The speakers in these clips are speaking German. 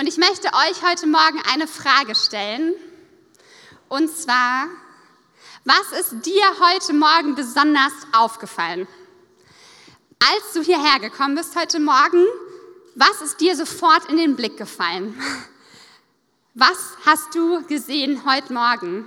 Und ich möchte euch heute Morgen eine Frage stellen. Und zwar, was ist dir heute Morgen besonders aufgefallen? Als du hierher gekommen bist heute Morgen, was ist dir sofort in den Blick gefallen? Was hast du gesehen heute Morgen?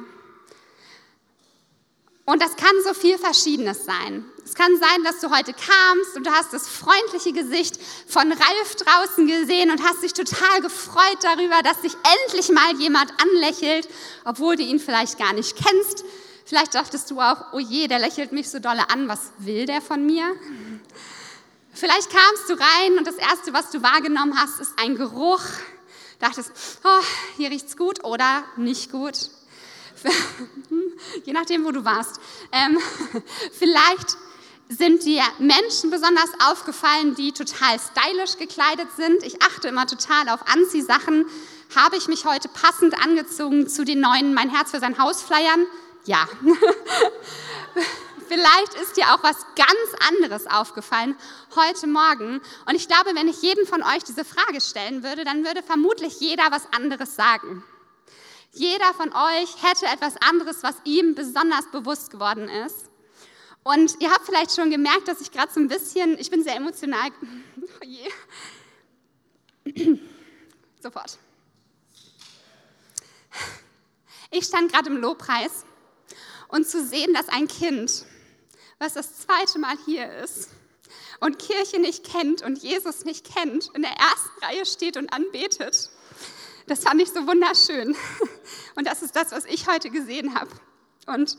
Und das kann so viel Verschiedenes sein. Es kann sein, dass du heute kamst und du hast das freundliche Gesicht von Ralf draußen gesehen und hast dich total gefreut darüber, dass dich endlich mal jemand anlächelt, obwohl du ihn vielleicht gar nicht kennst. Vielleicht dachtest du auch, oh je, der lächelt mich so dolle an, was will der von mir? Vielleicht kamst du rein und das Erste, was du wahrgenommen hast, ist ein Geruch. Dachtest, oh, hier riecht's gut oder nicht gut. Je nachdem, wo du warst. Ähm, vielleicht sind dir Menschen besonders aufgefallen, die total stylisch gekleidet sind. Ich achte immer total auf Anziehsachen. Habe ich mich heute passend angezogen zu den neuen Mein Herz für sein Haus Flyern? Ja. Vielleicht ist dir auch was ganz anderes aufgefallen heute Morgen. Und ich glaube, wenn ich jeden von euch diese Frage stellen würde, dann würde vermutlich jeder was anderes sagen. Jeder von euch hätte etwas anderes, was ihm besonders bewusst geworden ist. Und ihr habt vielleicht schon gemerkt, dass ich gerade so ein bisschen, ich bin sehr emotional. Oh je. Sofort. Ich stand gerade im Lobpreis und zu sehen, dass ein Kind, was das zweite Mal hier ist und Kirche nicht kennt und Jesus nicht kennt, in der ersten Reihe steht und anbetet, das fand ich so wunderschön. Und das ist das, was ich heute gesehen habe. Und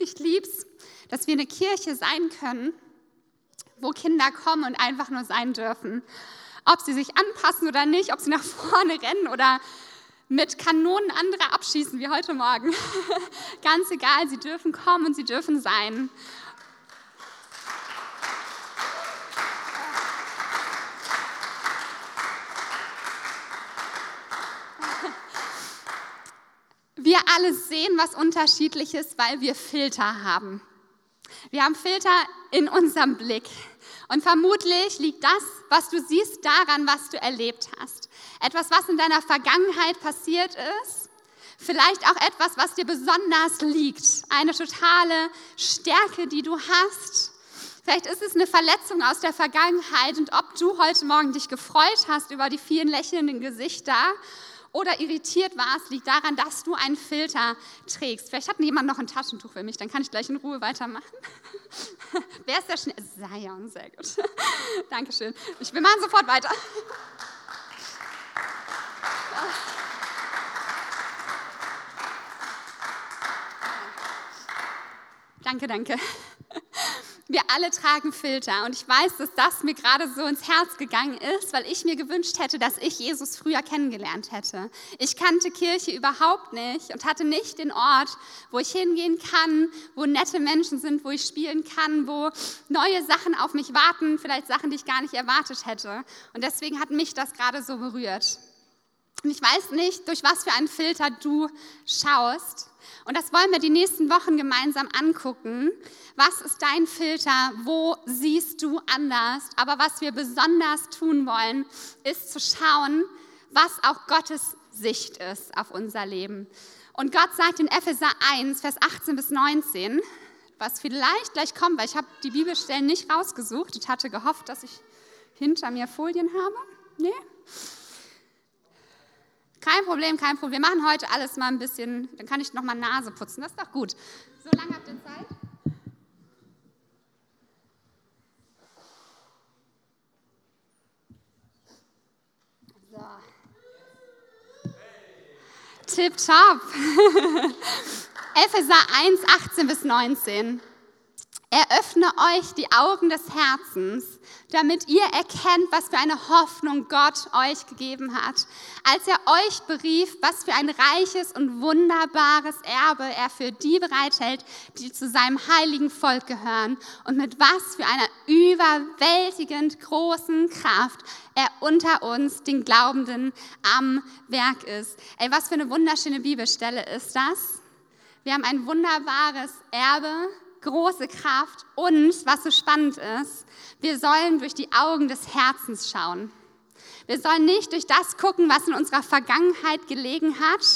ich liebe es, dass wir eine Kirche sein können, wo Kinder kommen und einfach nur sein dürfen. Ob sie sich anpassen oder nicht, ob sie nach vorne rennen oder mit Kanonen andere abschießen wie heute Morgen. Ganz egal, sie dürfen kommen und sie dürfen sein. Wir alle sehen was Unterschiedliches, weil wir Filter haben. Wir haben Filter in unserem Blick. Und vermutlich liegt das, was du siehst, daran, was du erlebt hast. Etwas, was in deiner Vergangenheit passiert ist. Vielleicht auch etwas, was dir besonders liegt. Eine totale Stärke, die du hast. Vielleicht ist es eine Verletzung aus der Vergangenheit und ob du heute Morgen dich gefreut hast über die vielen lächelnden Gesichter oder irritiert warst, liegt daran, dass du einen Filter trägst. Vielleicht hat jemand noch ein Taschentuch für mich, dann kann ich gleich in Ruhe weitermachen. Wer ist der schnell? Sion, sehr gut. Dankeschön. Ich, wir machen sofort weiter. Danke, danke. Wir alle tragen Filter und ich weiß, dass das mir gerade so ins Herz gegangen ist, weil ich mir gewünscht hätte, dass ich Jesus früher kennengelernt hätte. Ich kannte Kirche überhaupt nicht und hatte nicht den Ort, wo ich hingehen kann, wo nette Menschen sind, wo ich spielen kann, wo neue Sachen auf mich warten, vielleicht Sachen, die ich gar nicht erwartet hätte. Und deswegen hat mich das gerade so berührt. Und ich weiß nicht, durch was für einen Filter du schaust. Und das wollen wir die nächsten Wochen gemeinsam angucken. Was ist dein Filter? Wo siehst du anders? Aber was wir besonders tun wollen, ist zu schauen, was auch Gottes Sicht ist auf unser Leben. Und Gott sagt in Epheser 1, Vers 18 bis 19, was vielleicht gleich kommt, weil ich habe die Bibelstellen nicht rausgesucht und hatte gehofft, dass ich hinter mir Folien habe. Nee? Kein Problem, kein Problem. Wir machen heute alles mal ein bisschen, dann kann ich noch mal Nase putzen. Das ist doch gut. So lange habt ihr Zeit? So. Tip top. Epheser 1, 18 bis 19. Eröffne euch die Augen des Herzens, damit ihr erkennt, was für eine Hoffnung Gott euch gegeben hat, als er euch berief, was für ein reiches und wunderbares Erbe er für die bereithält, die zu seinem heiligen Volk gehören und mit was für einer überwältigend großen Kraft er unter uns, den Glaubenden, am Werk ist. Ey, was für eine wunderschöne Bibelstelle ist das? Wir haben ein wunderbares Erbe große Kraft und, was so spannend ist, wir sollen durch die Augen des Herzens schauen. Wir sollen nicht durch das gucken, was in unserer Vergangenheit gelegen hat,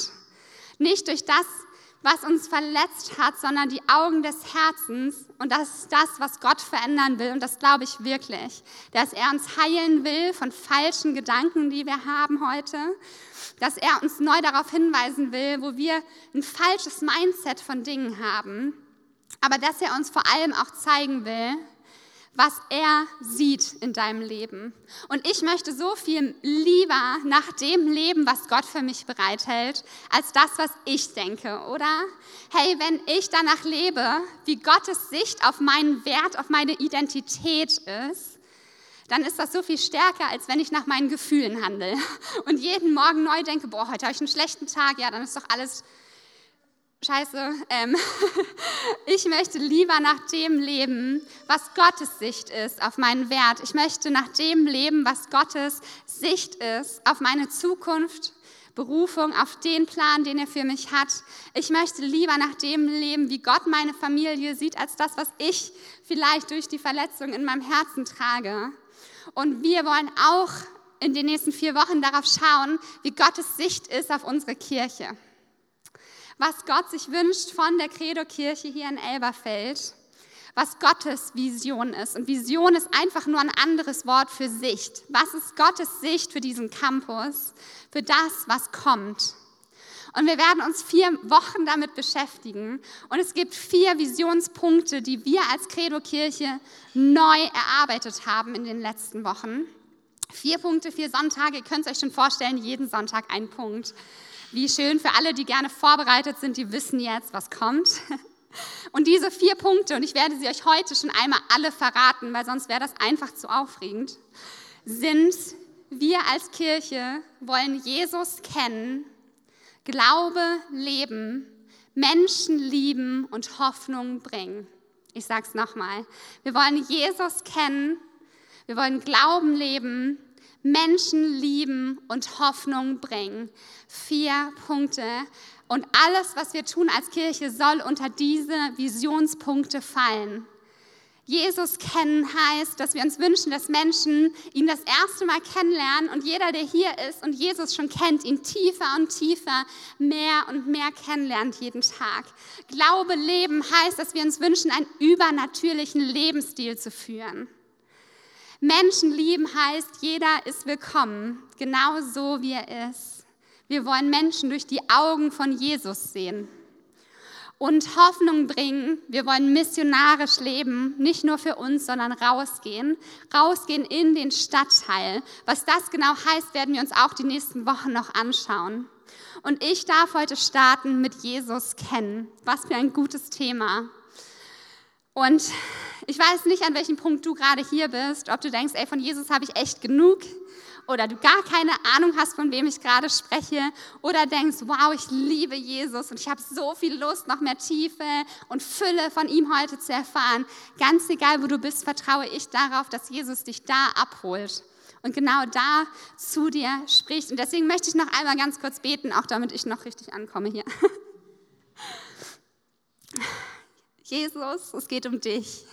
nicht durch das, was uns verletzt hat, sondern die Augen des Herzens. Und das ist das, was Gott verändern will. Und das glaube ich wirklich. Dass er uns heilen will von falschen Gedanken, die wir haben heute. Dass er uns neu darauf hinweisen will, wo wir ein falsches Mindset von Dingen haben. Aber dass er uns vor allem auch zeigen will, was er sieht in deinem Leben. Und ich möchte so viel lieber nach dem leben, was Gott für mich bereithält, als das, was ich denke, oder? Hey, wenn ich danach lebe, wie Gottes Sicht auf meinen Wert, auf meine Identität ist, dann ist das so viel stärker, als wenn ich nach meinen Gefühlen handle und jeden Morgen neu denke, boah, heute habe ich einen schlechten Tag, ja, dann ist doch alles Scheiße, ähm, ich möchte lieber nach dem leben, was Gottes Sicht ist auf meinen Wert. Ich möchte nach dem leben, was Gottes Sicht ist auf meine Zukunft, Berufung, auf den Plan, den er für mich hat. Ich möchte lieber nach dem leben, wie Gott meine Familie sieht, als das, was ich vielleicht durch die Verletzung in meinem Herzen trage. Und wir wollen auch in den nächsten vier Wochen darauf schauen, wie Gottes Sicht ist auf unsere Kirche was Gott sich wünscht von der Credo-Kirche hier in Elberfeld, was Gottes Vision ist. Und Vision ist einfach nur ein anderes Wort für Sicht. Was ist Gottes Sicht für diesen Campus, für das, was kommt? Und wir werden uns vier Wochen damit beschäftigen. Und es gibt vier Visionspunkte, die wir als Credo-Kirche neu erarbeitet haben in den letzten Wochen. Vier Punkte, vier Sonntage. Ihr könnt es euch schon vorstellen, jeden Sonntag ein Punkt. Wie schön für alle, die gerne vorbereitet sind, die wissen jetzt, was kommt. Und diese vier Punkte, und ich werde sie euch heute schon einmal alle verraten, weil sonst wäre das einfach zu aufregend, sind, wir als Kirche wollen Jesus kennen, Glaube leben, Menschen lieben und Hoffnung bringen. Ich sage es nochmal. Wir wollen Jesus kennen, wir wollen Glauben leben, Menschen lieben und Hoffnung bringen. Vier Punkte. Und alles, was wir tun als Kirche, soll unter diese Visionspunkte fallen. Jesus kennen heißt, dass wir uns wünschen, dass Menschen ihn das erste Mal kennenlernen und jeder, der hier ist und Jesus schon kennt, ihn tiefer und tiefer, mehr und mehr kennenlernt jeden Tag. Glaube leben heißt, dass wir uns wünschen, einen übernatürlichen Lebensstil zu führen. Menschen lieben heißt, jeder ist willkommen, genau so wie er ist. Wir wollen Menschen durch die Augen von Jesus sehen und Hoffnung bringen. Wir wollen missionarisch leben, nicht nur für uns, sondern rausgehen, rausgehen in den Stadtteil. Was das genau heißt, werden wir uns auch die nächsten Wochen noch anschauen. Und ich darf heute starten mit Jesus kennen. Was für ein gutes Thema. Und ich weiß nicht, an welchem Punkt du gerade hier bist, ob du denkst, ey, von Jesus habe ich echt genug oder du gar keine Ahnung hast, von wem ich gerade spreche oder denkst, wow, ich liebe Jesus und ich habe so viel Lust, noch mehr Tiefe und Fülle von ihm heute zu erfahren. Ganz egal, wo du bist, vertraue ich darauf, dass Jesus dich da abholt und genau da zu dir spricht. Und deswegen möchte ich noch einmal ganz kurz beten, auch damit ich noch richtig ankomme hier. Jesus, es geht um dich.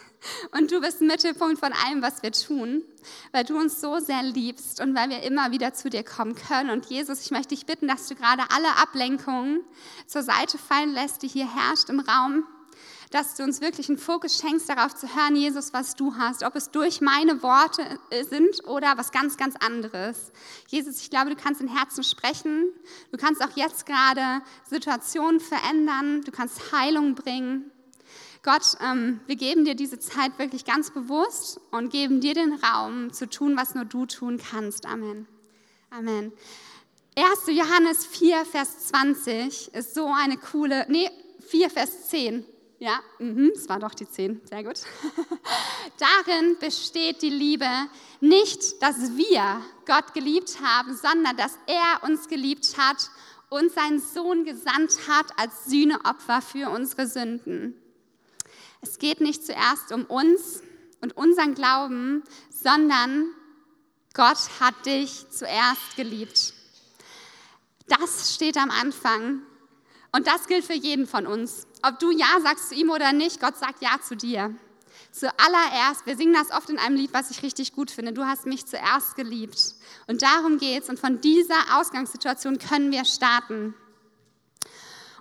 Und du bist Mittelpunkt von allem, was wir tun, weil du uns so sehr liebst und weil wir immer wieder zu dir kommen können. Und Jesus, ich möchte dich bitten, dass du gerade alle Ablenkungen zur Seite fallen lässt, die hier herrscht im Raum, dass du uns wirklich einen Fokus schenkst, darauf zu hören, Jesus, was du hast, ob es durch meine Worte sind oder was ganz, ganz anderes. Jesus, ich glaube, du kannst in Herzen sprechen. Du kannst auch jetzt gerade Situationen verändern. Du kannst Heilung bringen. Gott, ähm, wir geben dir diese Zeit wirklich ganz bewusst und geben dir den Raum zu tun, was nur du tun kannst. Amen. Amen. 1. Johannes 4, Vers 20 ist so eine coole, nee, 4, Vers 10. Ja, mhm, es war doch die 10, sehr gut. Darin besteht die Liebe, nicht, dass wir Gott geliebt haben, sondern dass er uns geliebt hat und seinen Sohn gesandt hat als Sühneopfer für unsere Sünden. Es geht nicht zuerst um uns und unseren Glauben, sondern Gott hat dich zuerst geliebt. Das steht am Anfang und das gilt für jeden von uns. Ob du Ja sagst zu ihm oder nicht, Gott sagt Ja zu dir. Zuallererst, wir singen das oft in einem Lied, was ich richtig gut finde, du hast mich zuerst geliebt. Und darum geht es und von dieser Ausgangssituation können wir starten.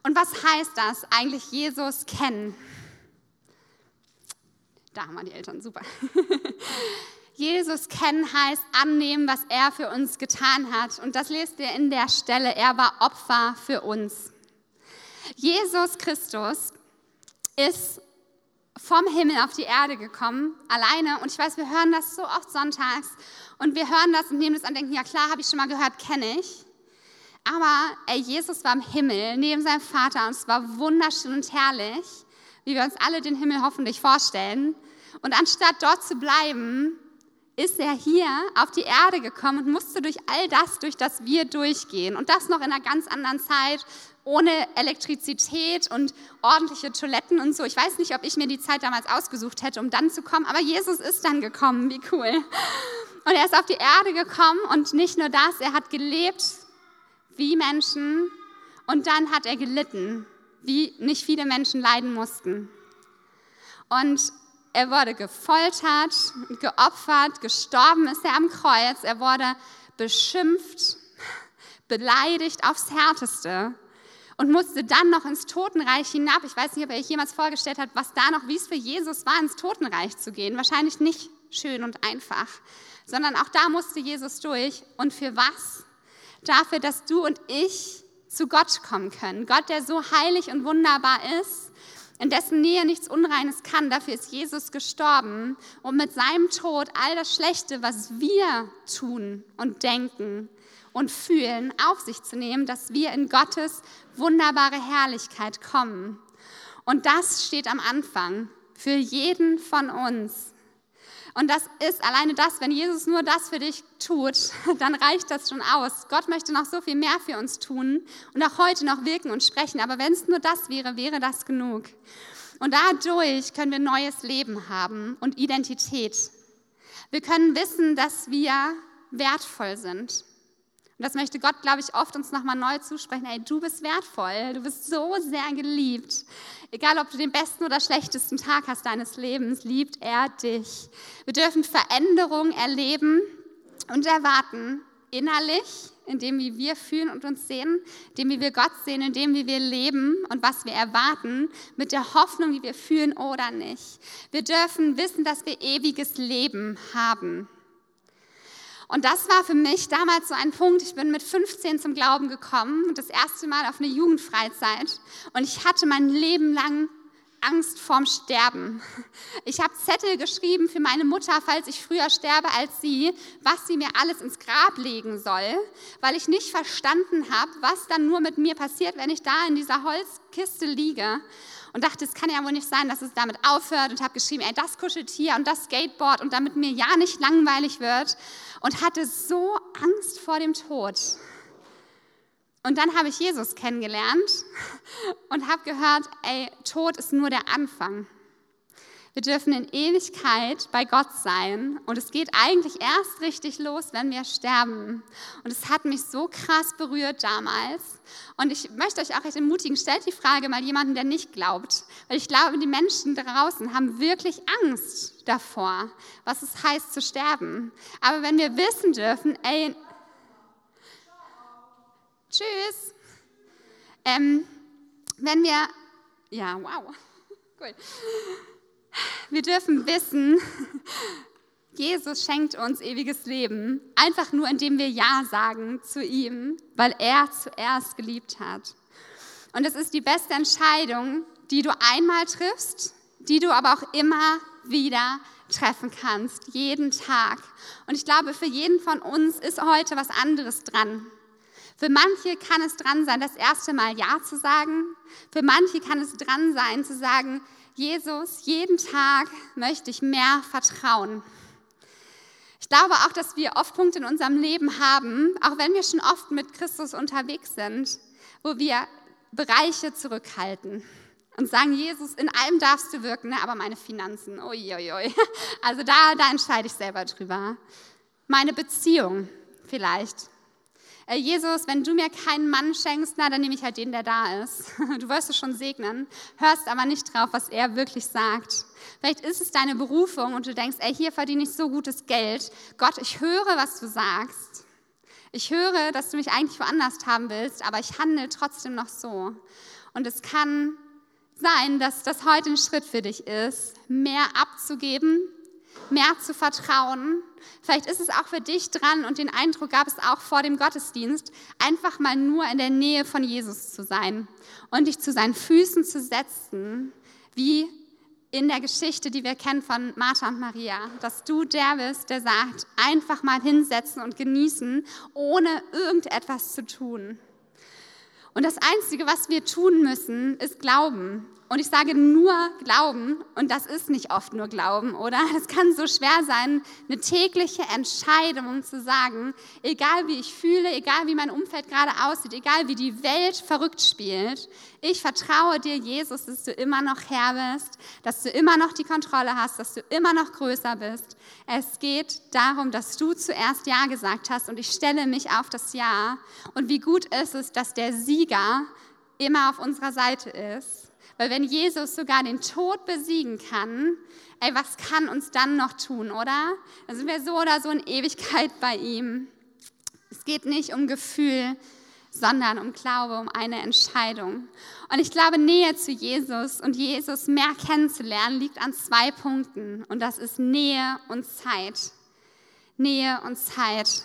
Und was heißt das eigentlich, Jesus kennen? Da haben wir die Eltern, super. Jesus kennen heißt annehmen, was er für uns getan hat. Und das lest ihr in der Stelle, er war Opfer für uns. Jesus Christus ist vom Himmel auf die Erde gekommen, alleine. Und ich weiß, wir hören das so oft sonntags und wir hören das und nehmen das an und denken, ja klar, habe ich schon mal gehört, kenne ich. Aber ey, Jesus war im Himmel neben seinem Vater und es war wunderschön und herrlich, wie wir uns alle den Himmel hoffentlich vorstellen. Und anstatt dort zu bleiben, ist er hier auf die Erde gekommen und musste durch all das, durch das wir durchgehen. Und das noch in einer ganz anderen Zeit, ohne Elektrizität und ordentliche Toiletten und so. Ich weiß nicht, ob ich mir die Zeit damals ausgesucht hätte, um dann zu kommen, aber Jesus ist dann gekommen. Wie cool. Und er ist auf die Erde gekommen und nicht nur das, er hat gelebt wie Menschen und dann hat er gelitten, wie nicht viele Menschen leiden mussten. Und er wurde gefoltert, geopfert, gestorben ist er am Kreuz. Er wurde beschimpft, beleidigt aufs Härteste und musste dann noch ins Totenreich hinab. Ich weiß nicht, ob er sich jemals vorgestellt hat, was da noch, wie es für Jesus war, ins Totenreich zu gehen. Wahrscheinlich nicht schön und einfach, sondern auch da musste Jesus durch. Und für was? Dafür, dass du und ich zu Gott kommen können. Gott, der so heilig und wunderbar ist in dessen Nähe nichts Unreines kann. Dafür ist Jesus gestorben, um mit seinem Tod all das Schlechte, was wir tun und denken und fühlen, auf sich zu nehmen, dass wir in Gottes wunderbare Herrlichkeit kommen. Und das steht am Anfang für jeden von uns. Und das ist alleine das, wenn Jesus nur das für dich tut, dann reicht das schon aus. Gott möchte noch so viel mehr für uns tun und auch heute noch wirken und sprechen. Aber wenn es nur das wäre, wäre das genug. Und dadurch können wir neues Leben haben und Identität. Wir können wissen, dass wir wertvoll sind. Und das möchte Gott, glaube ich, oft uns nochmal neu zusprechen. Hey, du bist wertvoll, du bist so sehr geliebt. Egal, ob du den besten oder schlechtesten Tag hast deines Lebens, liebt er dich. Wir dürfen Veränderung erleben und erwarten, innerlich, in dem, wie wir fühlen und uns sehen, in dem, wie wir Gott sehen, in dem, wie wir leben und was wir erwarten, mit der Hoffnung, wie wir fühlen oder nicht. Wir dürfen wissen, dass wir ewiges Leben haben. Und das war für mich damals so ein Punkt. Ich bin mit 15 zum Glauben gekommen, das erste Mal auf eine Jugendfreizeit. Und ich hatte mein Leben lang Angst vorm Sterben. Ich habe Zettel geschrieben für meine Mutter, falls ich früher sterbe als sie, was sie mir alles ins Grab legen soll, weil ich nicht verstanden habe, was dann nur mit mir passiert, wenn ich da in dieser Holzkiste liege. Und dachte, es kann ja wohl nicht sein, dass es damit aufhört und habe geschrieben, ey, das Kuscheltier und das Skateboard und damit mir ja nicht langweilig wird und hatte so Angst vor dem Tod. Und dann habe ich Jesus kennengelernt und habe gehört, ey, Tod ist nur der Anfang. Wir dürfen in Ewigkeit bei Gott sein und es geht eigentlich erst richtig los, wenn wir sterben. Und es hat mich so krass berührt damals. Und ich möchte euch auch echt ermutigen, stellt die Frage mal jemanden, der nicht glaubt. Weil ich glaube, die Menschen draußen haben wirklich Angst davor, was es heißt zu sterben. Aber wenn wir wissen dürfen, ey, Tschüss. Ähm, wenn wir, ja, wow, cool. Wir dürfen wissen, Jesus schenkt uns ewiges Leben, einfach nur indem wir Ja sagen zu ihm, weil er zuerst geliebt hat. Und es ist die beste Entscheidung, die du einmal triffst, die du aber auch immer wieder treffen kannst, jeden Tag. Und ich glaube, für jeden von uns ist heute was anderes dran. Für manche kann es dran sein, das erste Mal Ja zu sagen. Für manche kann es dran sein, zu sagen, Jesus, jeden Tag möchte ich mehr vertrauen. Ich glaube auch, dass wir oft Punkte in unserem Leben haben, auch wenn wir schon oft mit Christus unterwegs sind, wo wir Bereiche zurückhalten und sagen, Jesus, in allem darfst du wirken, ne? aber meine Finanzen, uiuiui. Also da, da entscheide ich selber drüber. Meine Beziehung vielleicht. Äh, Jesus, wenn du mir keinen Mann schenkst, na, dann nehme ich halt den, der da ist. Du wirst es schon segnen, hörst aber nicht drauf, was er wirklich sagt. Vielleicht ist es deine Berufung und du denkst, ey, hier verdiene ich so gutes Geld. Gott, ich höre, was du sagst. Ich höre, dass du mich eigentlich woanders haben willst, aber ich handle trotzdem noch so. Und es kann sein, dass das heute ein Schritt für dich ist, mehr abzugeben, mehr zu vertrauen. Vielleicht ist es auch für dich dran und den Eindruck gab es auch vor dem Gottesdienst, einfach mal nur in der Nähe von Jesus zu sein und dich zu seinen Füßen zu setzen, wie in der Geschichte, die wir kennen von Martha und Maria, dass du der bist, der sagt, einfach mal hinsetzen und genießen, ohne irgendetwas zu tun. Und das Einzige, was wir tun müssen, ist Glauben. Und ich sage nur Glauben, und das ist nicht oft nur Glauben, oder? Es kann so schwer sein, eine tägliche Entscheidung zu sagen, egal wie ich fühle, egal wie mein Umfeld gerade aussieht, egal wie die Welt verrückt spielt, ich vertraue dir, Jesus, dass du immer noch Herr bist, dass du immer noch die Kontrolle hast, dass du immer noch größer bist. Es geht darum, dass du zuerst Ja gesagt hast und ich stelle mich auf das Ja. Und wie gut ist es, dass der Sieger immer auf unserer Seite ist weil wenn Jesus sogar den Tod besiegen kann, ey, was kann uns dann noch tun, oder? Dann sind wir so oder so in Ewigkeit bei ihm. Es geht nicht um Gefühl, sondern um Glaube, um eine Entscheidung. Und ich glaube, Nähe zu Jesus und Jesus mehr kennenzulernen liegt an zwei Punkten. Und das ist Nähe und Zeit. Nähe und Zeit.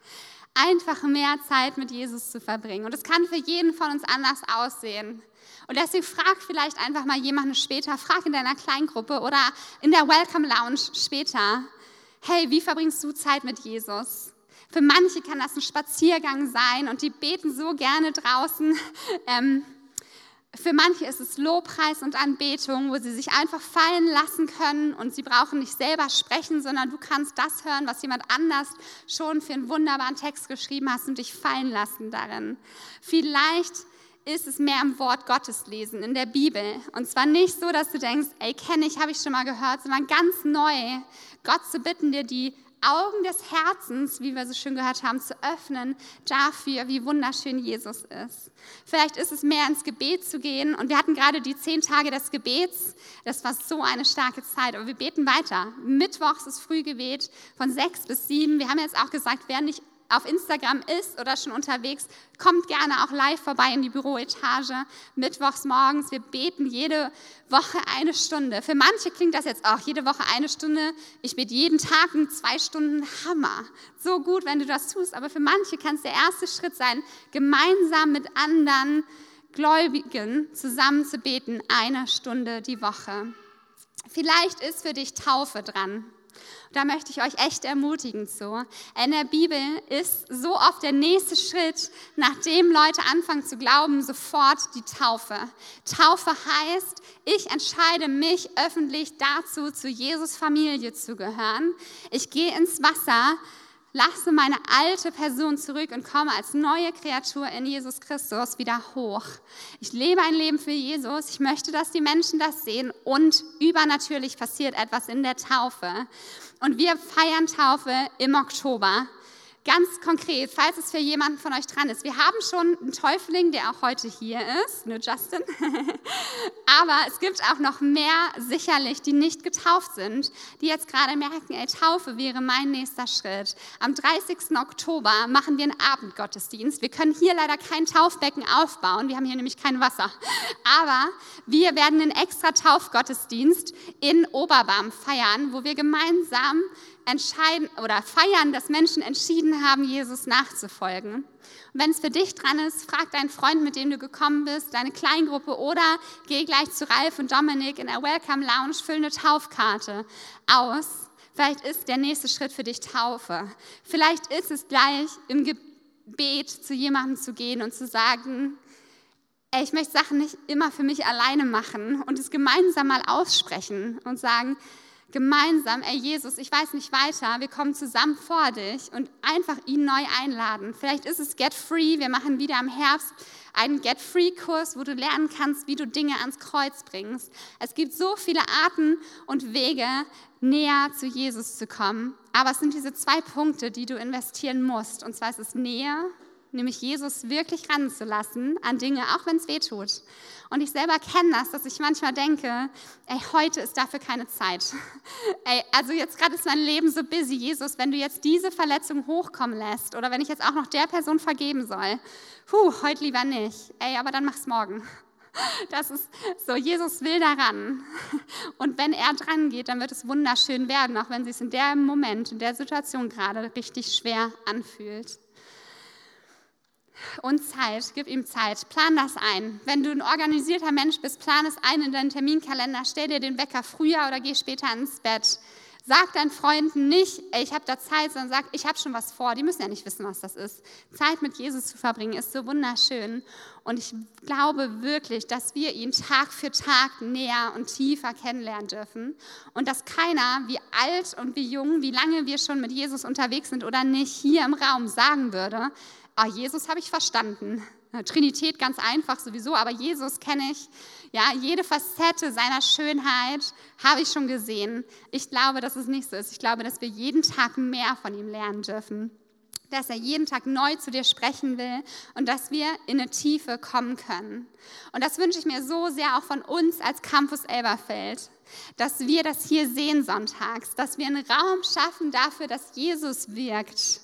Einfach mehr Zeit mit Jesus zu verbringen. Und es kann für jeden von uns anders aussehen. Und deswegen frag vielleicht einfach mal jemanden später, frag in deiner Kleingruppe oder in der Welcome Lounge später, hey, wie verbringst du Zeit mit Jesus? Für manche kann das ein Spaziergang sein und die beten so gerne draußen. Ähm, für manche ist es Lobpreis und Anbetung, wo sie sich einfach fallen lassen können und sie brauchen nicht selber sprechen, sondern du kannst das hören, was jemand anders schon für einen wunderbaren Text geschrieben hast und dich fallen lassen darin. Vielleicht ist es mehr im Wort Gottes lesen, in der Bibel. Und zwar nicht so, dass du denkst, ey, kenne ich, habe ich schon mal gehört, sondern ganz neu, Gott zu bitten, dir die Augen des Herzens, wie wir so schön gehört haben, zu öffnen dafür, wie wunderschön Jesus ist. Vielleicht ist es mehr ins Gebet zu gehen. Und wir hatten gerade die zehn Tage des Gebets. Das war so eine starke Zeit. Aber wir beten weiter. Mittwochs ist Frühgebet von sechs bis sieben. Wir haben jetzt auch gesagt, wer nicht auf Instagram ist oder schon unterwegs, kommt gerne auch live vorbei in die Büroetage. Mittwochs morgens, wir beten jede Woche eine Stunde. Für manche klingt das jetzt auch jede Woche eine Stunde. Ich bete jeden Tag in zwei Stunden. Hammer. So gut, wenn du das tust. Aber für manche kann es der erste Schritt sein, gemeinsam mit anderen Gläubigen zusammen zu beten, eine Stunde die Woche. Vielleicht ist für dich Taufe dran. Da möchte ich euch echt ermutigen zu. In der Bibel ist so oft der nächste Schritt, nachdem Leute anfangen zu glauben, sofort die Taufe. Taufe heißt, ich entscheide mich öffentlich dazu, zu Jesus Familie zu gehören. Ich gehe ins Wasser, lasse meine alte Person zurück und komme als neue Kreatur in Jesus Christus wieder hoch. Ich lebe ein Leben für Jesus. Ich möchte, dass die Menschen das sehen und übernatürlich passiert etwas in der Taufe. Und wir feiern Taufe im Oktober. Ganz konkret, falls es für jemanden von euch dran ist, wir haben schon einen Täufling, der auch heute hier ist, nur Justin. Aber es gibt auch noch mehr sicherlich, die nicht getauft sind, die jetzt gerade merken, ey, Taufe wäre mein nächster Schritt. Am 30. Oktober machen wir einen Abendgottesdienst. Wir können hier leider kein Taufbecken aufbauen, wir haben hier nämlich kein Wasser. Aber wir werden einen extra Taufgottesdienst in Oberbarm feiern, wo wir gemeinsam entscheiden oder feiern, dass Menschen entschieden haben, Jesus nachzufolgen. Und wenn es für dich dran ist, frag deinen Freund, mit dem du gekommen bist, deine Kleingruppe oder geh gleich zu Ralf und Dominik in der Welcome Lounge, füll eine Taufkarte aus. Vielleicht ist der nächste Schritt für dich Taufe. Vielleicht ist es gleich im Gebet zu jemandem zu gehen und zu sagen, ey, ich möchte Sachen nicht immer für mich alleine machen und es gemeinsam mal aussprechen und sagen, gemeinsam, ey Jesus, ich weiß nicht weiter, wir kommen zusammen vor dich und einfach ihn neu einladen. Vielleicht ist es Get Free, wir machen wieder im Herbst einen Get Free-Kurs, wo du lernen kannst, wie du Dinge ans Kreuz bringst. Es gibt so viele Arten und Wege, näher zu Jesus zu kommen, aber es sind diese zwei Punkte, die du investieren musst. Und zwar ist es Nähe nämlich Jesus wirklich ranzulassen an Dinge, auch wenn es weh tut. Und ich selber kenne das, dass ich manchmal denke, ey, heute ist dafür keine Zeit. Ey, also jetzt gerade ist mein Leben so busy, Jesus, wenn du jetzt diese Verletzung hochkommen lässt oder wenn ich jetzt auch noch der Person vergeben soll, puh, heute lieber nicht. Ey, aber dann mach's morgen. Das ist so, Jesus will daran. Und wenn er dran geht, dann wird es wunderschön werden, auch wenn es sich in dem Moment, in der Situation gerade richtig schwer anfühlt und Zeit, gib ihm Zeit, plan das ein. Wenn du ein organisierter Mensch bist, plan es ein in deinen Terminkalender, stell dir den Wecker früher oder geh später ins Bett. Sag deinen Freunden nicht, ey, ich habe da Zeit, sondern sag, ich habe schon was vor. Die müssen ja nicht wissen, was das ist. Zeit mit Jesus zu verbringen ist so wunderschön. Und ich glaube wirklich, dass wir ihn Tag für Tag näher und tiefer kennenlernen dürfen. Und dass keiner, wie alt und wie jung, wie lange wir schon mit Jesus unterwegs sind oder nicht, hier im Raum sagen würde, ah, Jesus habe ich verstanden. Trinität ganz einfach sowieso, aber Jesus kenne ich. Ja, jede Facette seiner Schönheit habe ich schon gesehen. Ich glaube, dass es nicht so ist. Ich glaube, dass wir jeden Tag mehr von ihm lernen dürfen. Dass er jeden Tag neu zu dir sprechen will und dass wir in eine Tiefe kommen können. Und das wünsche ich mir so sehr auch von uns als Campus Elberfeld, dass wir das hier sehen sonntags, dass wir einen Raum schaffen dafür, dass Jesus wirkt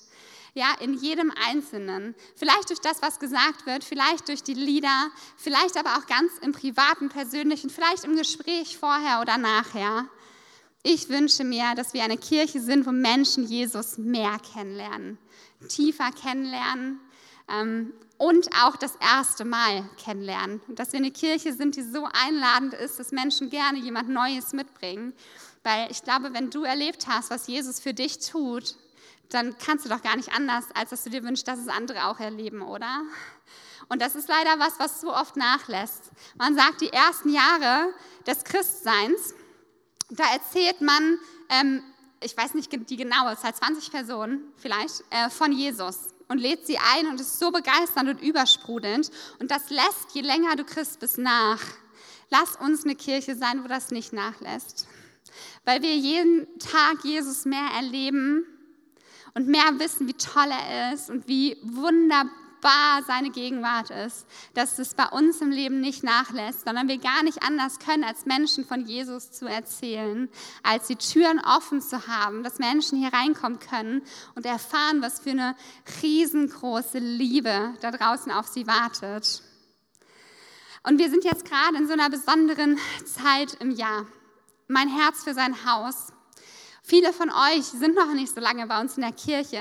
ja, in jedem Einzelnen. Vielleicht durch das, was gesagt wird, vielleicht durch die Lieder, vielleicht aber auch ganz im privaten, persönlichen, vielleicht im Gespräch vorher oder nachher. Ich wünsche mir, dass wir eine Kirche sind, wo Menschen Jesus mehr kennenlernen, tiefer kennenlernen ähm, und auch das erste Mal kennenlernen. Dass wir eine Kirche sind, die so einladend ist, dass Menschen gerne jemand Neues mitbringen. Weil ich glaube, wenn du erlebt hast, was Jesus für dich tut, dann kannst du doch gar nicht anders, als dass du dir wünschst, dass es andere auch erleben, oder? Und das ist leider was, was so oft nachlässt. Man sagt, die ersten Jahre des Christseins, da erzählt man, ähm, ich weiß nicht die genaue Zahl, 20 Personen vielleicht, äh, von Jesus und lädt sie ein und ist so begeisternd und übersprudelnd. Und das lässt, je länger du Christ bist, nach. Lass uns eine Kirche sein, wo das nicht nachlässt. Weil wir jeden Tag Jesus mehr erleben und mehr wissen, wie toll er ist und wie wunderbar seine Gegenwart ist, dass es bei uns im Leben nicht nachlässt, sondern wir gar nicht anders können, als Menschen von Jesus zu erzählen, als die Türen offen zu haben, dass Menschen hier reinkommen können und erfahren, was für eine riesengroße Liebe da draußen auf sie wartet. Und wir sind jetzt gerade in so einer besonderen Zeit im Jahr. Mein Herz für sein Haus Viele von euch sind noch nicht so lange bei uns in der Kirche.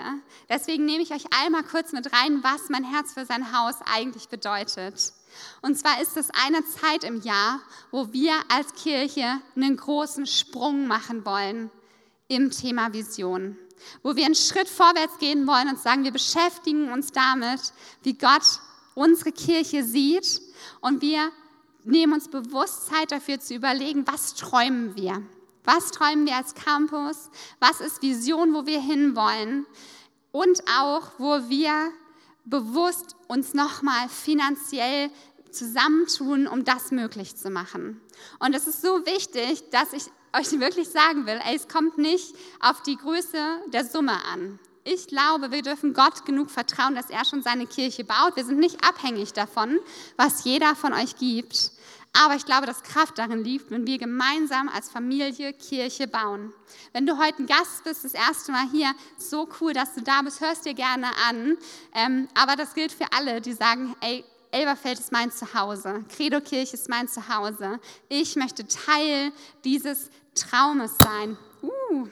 Deswegen nehme ich euch einmal kurz mit rein, was mein Herz für sein Haus eigentlich bedeutet. Und zwar ist es eine Zeit im Jahr, wo wir als Kirche einen großen Sprung machen wollen im Thema Vision. Wo wir einen Schritt vorwärts gehen wollen und sagen, wir beschäftigen uns damit, wie Gott unsere Kirche sieht und wir nehmen uns bewusst Zeit dafür zu überlegen, was träumen wir. Was träumen wir als Campus? Was ist Vision, wo wir hinwollen? Und auch, wo wir bewusst uns nochmal finanziell zusammentun, um das möglich zu machen. Und es ist so wichtig, dass ich euch wirklich sagen will, ey, es kommt nicht auf die Größe der Summe an. Ich glaube, wir dürfen Gott genug vertrauen, dass er schon seine Kirche baut. Wir sind nicht abhängig davon, was jeder von euch gibt. Aber ich glaube, dass Kraft darin liegt, wenn wir gemeinsam als Familie Kirche bauen. Wenn du heute ein Gast bist, das erste Mal hier, so cool, dass du da bist, hörst dir gerne an. Ähm, aber das gilt für alle, die sagen, ey, Elberfeld ist mein Zuhause, Credo Kirche ist mein Zuhause. Ich möchte Teil dieses Traumes sein. Uh.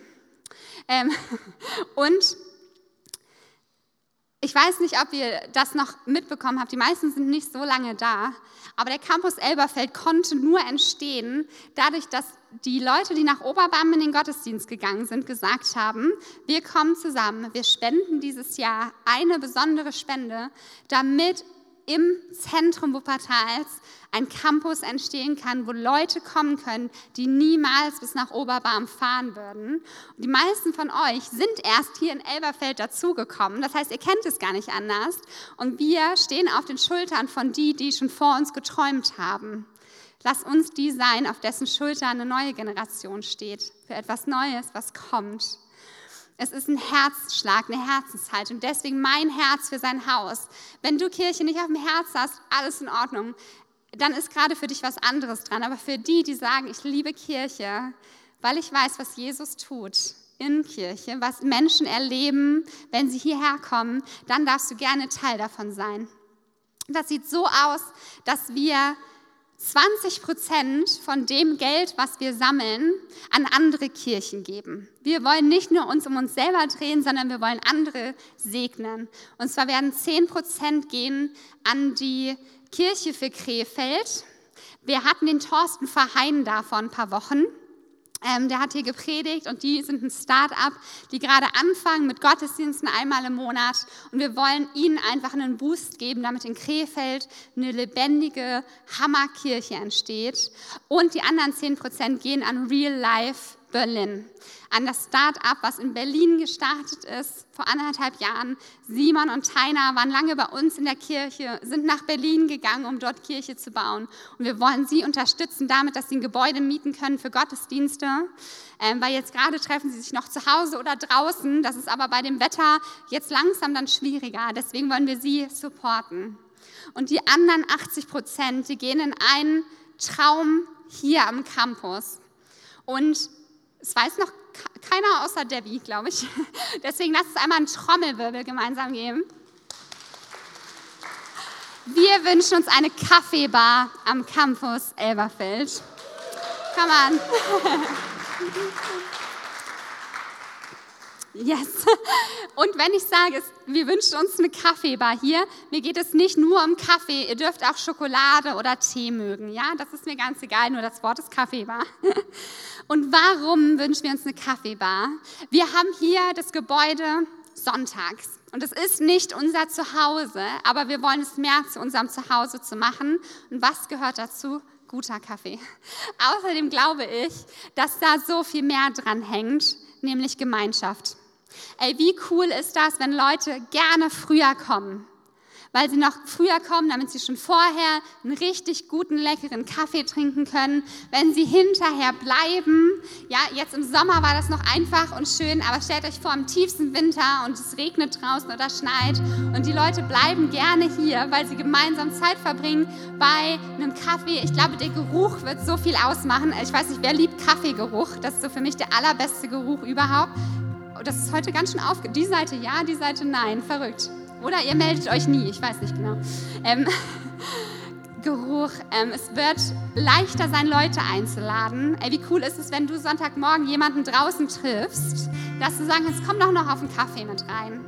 Ähm, und ich weiß nicht, ob ihr das noch mitbekommen habt. Die meisten sind nicht so lange da. Aber der Campus Elberfeld konnte nur entstehen, dadurch, dass die Leute, die nach Oberbarm in den Gottesdienst gegangen sind, gesagt haben, wir kommen zusammen, wir spenden dieses Jahr eine besondere Spende, damit im Zentrum Wuppertals ein Campus entstehen kann, wo Leute kommen können, die niemals bis nach Oberbarm fahren würden. Und die meisten von euch sind erst hier in Elberfeld dazugekommen. Das heißt, ihr kennt es gar nicht anders. Und wir stehen auf den Schultern von die, die schon vor uns geträumt haben. Lass uns die sein, auf dessen Schultern eine neue Generation steht, für etwas Neues, was kommt. Es ist ein Herzschlag, eine Herzenshaltung. Deswegen mein Herz für sein Haus. Wenn du Kirche nicht auf dem Herz hast, alles in Ordnung. Dann ist gerade für dich was anderes dran. Aber für die, die sagen, ich liebe Kirche, weil ich weiß, was Jesus tut in Kirche, was Menschen erleben, wenn sie hierher kommen, dann darfst du gerne Teil davon sein. Das sieht so aus, dass wir 20 Prozent von dem Geld, was wir sammeln, an andere Kirchen geben. Wir wollen nicht nur uns um uns selber drehen, sondern wir wollen andere segnen. Und zwar werden 10 Prozent gehen an die Kirche für Krefeld. Wir hatten den Thorsten Verheyen da vor ein paar Wochen. Ähm, der hat hier gepredigt und die sind ein Start-up, die gerade anfangen mit Gottesdiensten einmal im Monat. Und wir wollen ihnen einfach einen Boost geben, damit in Krefeld eine lebendige Hammerkirche entsteht. Und die anderen 10 Prozent gehen an Real Life Berlin an das Start-up, was in Berlin gestartet ist, vor anderthalb Jahren. Simon und Taina waren lange bei uns in der Kirche, sind nach Berlin gegangen, um dort Kirche zu bauen. Und wir wollen sie unterstützen damit, dass sie ein Gebäude mieten können für Gottesdienste. Ähm, weil jetzt gerade treffen sie sich noch zu Hause oder draußen. Das ist aber bei dem Wetter jetzt langsam dann schwieriger. Deswegen wollen wir sie supporten. Und die anderen 80 Prozent, die gehen in einen Traum hier am Campus. Und es weiß noch keiner außer Debbie, glaube ich. Deswegen lass uns einmal einen Trommelwirbel gemeinsam geben. Wir wünschen uns eine Kaffeebar am Campus Elberfeld. Come on. Yes. Und wenn ich sage, wir wünschen uns eine Kaffeebar hier, mir geht es nicht nur um Kaffee, ihr dürft auch Schokolade oder Tee mögen, ja, das ist mir ganz egal, nur das Wort ist Kaffeebar. Und warum wünschen wir uns eine Kaffeebar? Wir haben hier das Gebäude sonntags. Und es ist nicht unser Zuhause, aber wir wollen es mehr zu unserem Zuhause zu machen. Und was gehört dazu? Guter Kaffee. Außerdem glaube ich, dass da so viel mehr dran hängt, nämlich Gemeinschaft. Ey, wie cool ist das, wenn Leute gerne früher kommen? Weil sie noch früher kommen, damit sie schon vorher einen richtig guten, leckeren Kaffee trinken können. Wenn sie hinterher bleiben, ja, jetzt im Sommer war das noch einfach und schön, aber stellt euch vor, im tiefsten Winter und es regnet draußen oder schneit und die Leute bleiben gerne hier, weil sie gemeinsam Zeit verbringen bei einem Kaffee. Ich glaube, der Geruch wird so viel ausmachen. Ich weiß nicht, wer liebt Kaffeegeruch? Das ist so für mich der allerbeste Geruch überhaupt das ist heute ganz schön aufge... Die Seite ja, die Seite nein. Verrückt. Oder ihr meldet euch nie, ich weiß nicht genau. Ähm, Geruch. Ähm, es wird leichter sein, Leute einzuladen. Ey, wie cool ist es, wenn du Sonntagmorgen jemanden draußen triffst, dass du sagen kannst, komm doch noch auf einen Kaffee mit rein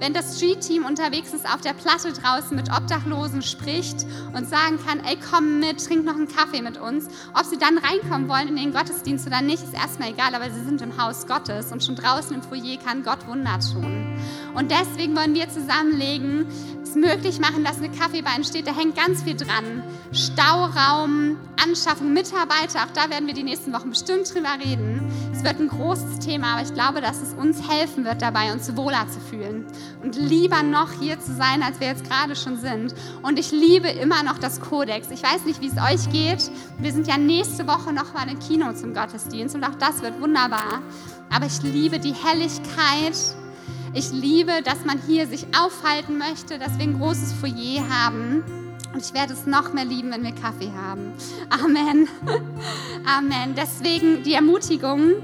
wenn das Street-Team unterwegs ist, auf der Platte draußen mit Obdachlosen spricht und sagen kann, ey, komm mit, trink noch einen Kaffee mit uns. Ob sie dann reinkommen wollen in den Gottesdienst oder nicht, ist erstmal egal, aber sie sind im Haus Gottes und schon draußen im Foyer kann Gott Wunder tun. Und deswegen wollen wir zusammenlegen, es möglich machen, dass eine Kaffeebar entsteht. Da hängt ganz viel dran. Stauraum, Anschaffung, Mitarbeiter, auch da werden wir die nächsten Wochen bestimmt drüber reden. Es wird ein großes Thema, aber ich glaube, dass es uns helfen wird dabei, uns wohler zu fühlen und lieber noch hier zu sein, als wir jetzt gerade schon sind. Und ich liebe immer noch das Kodex. Ich weiß nicht, wie es euch geht. Wir sind ja nächste Woche noch mal im Kino zum Gottesdienst und auch das wird wunderbar. Aber ich liebe die Helligkeit. Ich liebe, dass man hier sich aufhalten möchte, dass wir ein großes Foyer haben. Und ich werde es noch mehr lieben, wenn wir Kaffee haben. Amen. Amen. Deswegen die Ermutigung,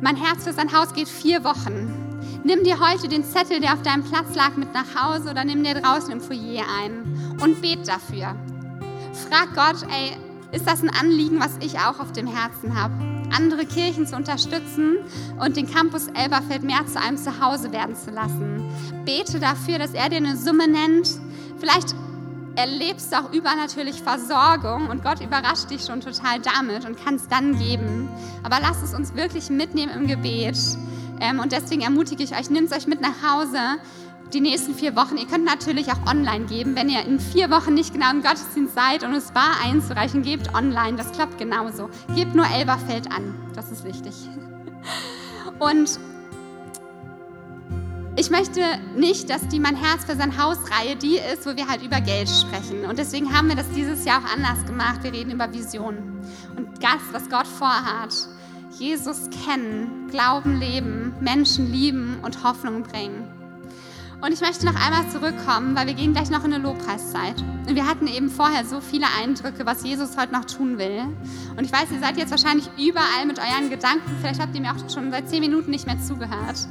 mein Herz für sein Haus geht vier Wochen. Nimm dir heute den Zettel, der auf deinem Platz lag, mit nach Hause oder nimm dir draußen im Foyer ein und bet dafür. Frag Gott, ey, ist das ein Anliegen, was ich auch auf dem Herzen habe? Andere Kirchen zu unterstützen und den Campus Elberfeld mehr zu einem Zuhause werden zu lassen. Bete dafür, dass er dir eine Summe nennt. Vielleicht erlebst du auch übernatürlich Versorgung und Gott überrascht dich schon total damit und kann es dann geben. Aber lass es uns wirklich mitnehmen im Gebet ähm, und deswegen ermutige ich euch, nehmt es euch mit nach Hause die nächsten vier Wochen. Ihr könnt natürlich auch online geben, wenn ihr in vier Wochen nicht genau im Gottesdienst seid und es war einzureichen, gebt online, das klappt genauso. Gebt nur Elberfeld an, das ist wichtig. Und ich möchte nicht, dass die Mein Herz für sein Haus-Reihe die ist, wo wir halt über Geld sprechen. Und deswegen haben wir das dieses Jahr auch anders gemacht. Wir reden über Visionen und das, was Gott vorhat. Jesus kennen, Glauben leben, Menschen lieben und Hoffnung bringen. Und ich möchte noch einmal zurückkommen, weil wir gehen gleich noch in eine Lobpreiszeit. Und wir hatten eben vorher so viele Eindrücke, was Jesus heute noch tun will. Und ich weiß, ihr seid jetzt wahrscheinlich überall mit euren Gedanken. Vielleicht habt ihr mir auch schon seit zehn Minuten nicht mehr zugehört.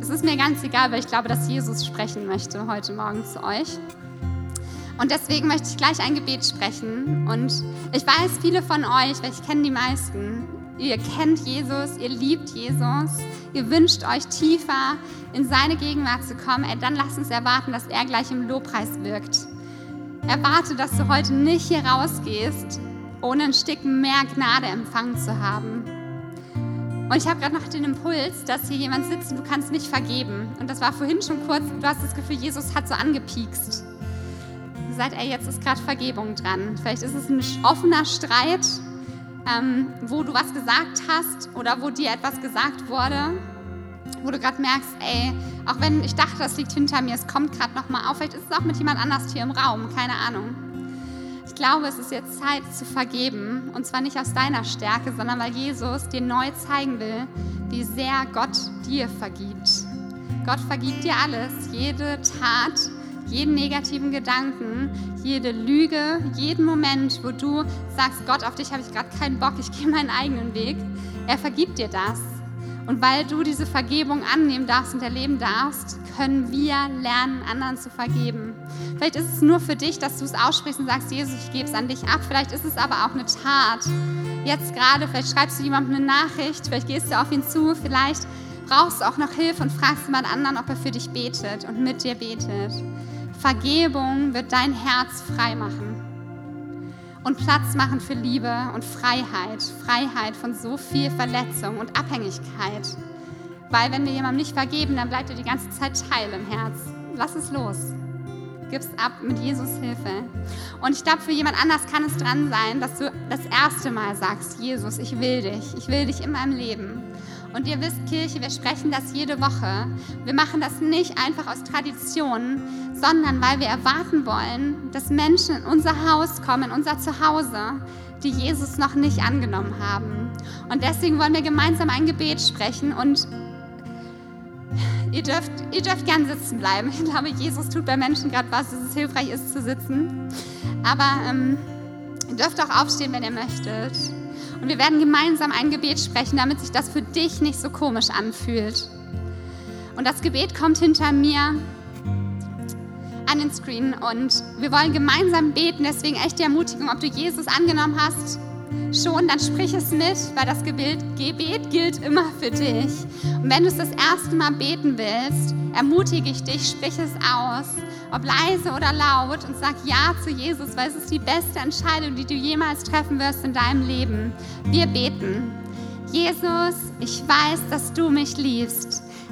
Es ist mir ganz egal, weil ich glaube, dass Jesus sprechen möchte heute Morgen zu euch. Und deswegen möchte ich gleich ein Gebet sprechen. Und ich weiß, viele von euch, weil ich kenne die meisten, ihr kennt Jesus, ihr liebt Jesus, ihr wünscht euch tiefer in seine Gegenwart zu kommen, ey, dann lasst uns erwarten, dass er gleich im Lobpreis wirkt. Erwarte, dass du heute nicht hier rausgehst, ohne ein Stück mehr Gnade empfangen zu haben. Und ich habe gerade noch den Impuls, dass hier jemand sitzt und du kannst nicht vergeben. Und das war vorhin schon kurz, du hast das Gefühl, Jesus hat so angepiekst. Du sagst, ey, jetzt ist gerade Vergebung dran. Vielleicht ist es ein offener Streit, ähm, wo du was gesagt hast oder wo dir etwas gesagt wurde, wo du gerade merkst, ey, auch wenn ich dachte, das liegt hinter mir, es kommt gerade nochmal auf, vielleicht ist es auch mit jemand anders hier im Raum, keine Ahnung. Ich glaube, es ist jetzt Zeit zu vergeben und zwar nicht aus deiner Stärke, sondern weil Jesus dir neu zeigen will, wie sehr Gott dir vergibt. Gott vergibt dir alles, jede Tat, jeden negativen Gedanken, jede Lüge, jeden Moment, wo du sagst, Gott, auf dich habe ich gerade keinen Bock, ich gehe meinen eigenen Weg. Er vergibt dir das. Und weil du diese Vergebung annehmen darfst und erleben darfst, können wir lernen, anderen zu vergeben. Vielleicht ist es nur für dich, dass du es aussprichst und sagst, Jesus, ich gebe es an dich ab. Vielleicht ist es aber auch eine Tat. Jetzt gerade, vielleicht schreibst du jemandem eine Nachricht, vielleicht gehst du auf ihn zu, vielleicht brauchst du auch noch Hilfe und fragst jemand anderen, ob er für dich betet und mit dir betet. Vergebung wird dein Herz frei machen und Platz machen für Liebe und Freiheit. Freiheit von so viel Verletzung und Abhängigkeit. Weil wenn wir jemandem nicht vergeben, dann bleibt dir die ganze Zeit Teil im Herz. Lass es los. Gib's ab mit Jesus Hilfe. Und ich glaube, für jemand anders kann es dran sein, dass du das erste Mal sagst, Jesus, ich will dich. Ich will dich in meinem Leben. Und ihr wisst, Kirche, wir sprechen das jede Woche. Wir machen das nicht einfach aus Tradition, sondern weil wir erwarten wollen, dass Menschen in unser Haus kommen, in unser Zuhause, die Jesus noch nicht angenommen haben. Und deswegen wollen wir gemeinsam ein Gebet sprechen und ihr dürft, ihr dürft gern sitzen bleiben. Ich glaube, Jesus tut bei Menschen gerade was, dass es hilfreich ist zu sitzen. Aber ähm, ihr dürft auch aufstehen, wenn ihr möchtet. Und wir werden gemeinsam ein Gebet sprechen, damit sich das für dich nicht so komisch anfühlt. Und das Gebet kommt hinter mir an den Screen und wir wollen gemeinsam beten. Deswegen echt die Ermutigung, ob du Jesus angenommen hast, schon, dann sprich es mit, weil das Gebet, Gebet gilt immer für dich. Und wenn du es das erste Mal beten willst, ermutige ich dich, sprich es aus ob leise oder laut, und sag Ja zu Jesus, weil es ist die beste Entscheidung, die du jemals treffen wirst in deinem Leben. Wir beten. Jesus, ich weiß, dass du mich liebst.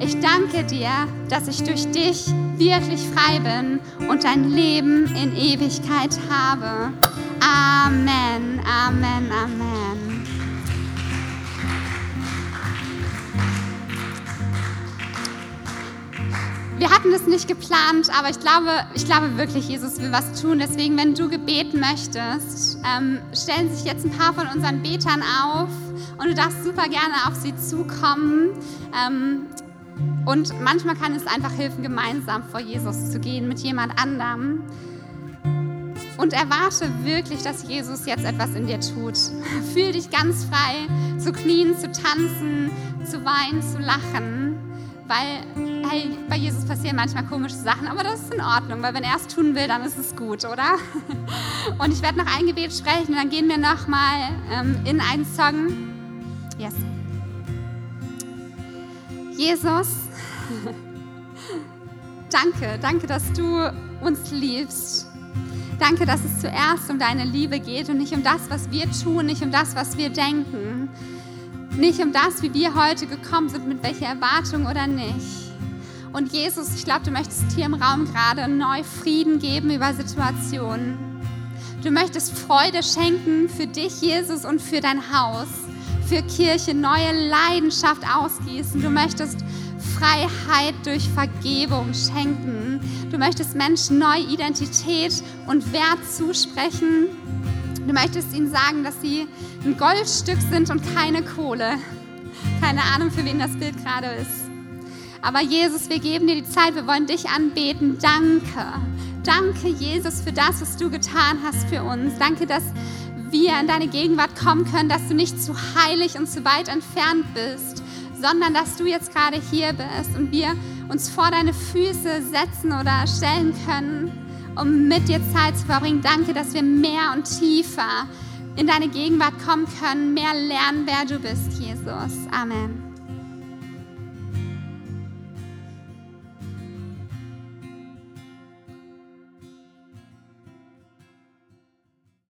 Ich danke dir, dass ich durch dich wirklich frei bin und ein Leben in Ewigkeit habe. Amen, Amen, Amen. wir hatten das nicht geplant, aber ich glaube, ich glaube wirklich, Jesus will was tun. Deswegen, wenn du gebeten möchtest, ähm, stellen sich jetzt ein paar von unseren Betern auf und du darfst super gerne auf sie zukommen. Und manchmal kann es einfach helfen, gemeinsam vor Jesus zu gehen mit jemand anderem. Und erwarte wirklich, dass Jesus jetzt etwas in dir tut. Fühl dich ganz frei, zu knien, zu tanzen, zu weinen, zu lachen, weil hey, bei Jesus passieren manchmal komische Sachen, aber das ist in Ordnung, weil wenn er es tun will, dann ist es gut, oder? Und ich werde noch ein Gebet sprechen und dann gehen wir nochmal ähm, in einen Song. Yes. Jesus, danke, danke, dass du uns liebst. Danke, dass es zuerst um deine Liebe geht und nicht um das, was wir tun, nicht um das, was wir denken, nicht um das, wie wir heute gekommen sind, mit welcher Erwartung oder nicht Und Jesus, ich glaube, du möchtest hier im Raum gerade neu Frieden geben über Situationen. Du möchtest Freude schenken für dich, Jesus, und für dein Haus, für Kirche, neue Leidenschaft ausgießen. Du möchtest Freiheit durch Vergebung schenken. Du möchtest Menschen neue Identität und Wert zusprechen. Du möchtest ihnen sagen, dass sie ein Goldstück sind und keine Kohle. Keine Ahnung, für wen das Bild gerade ist. Aber Jesus, wir geben dir die Zeit, wir wollen dich anbeten. Danke. Danke, Jesus, für das, was du getan hast für uns. Danke, dass wir in deine Gegenwart kommen können, dass du nicht zu heilig und zu weit entfernt bist, sondern dass du jetzt gerade hier bist und wir uns vor deine Füße setzen oder stellen können, um mit dir Zeit zu verbringen. Danke, dass wir mehr und tiefer in deine Gegenwart kommen können, mehr lernen, wer du bist, Jesus. Amen.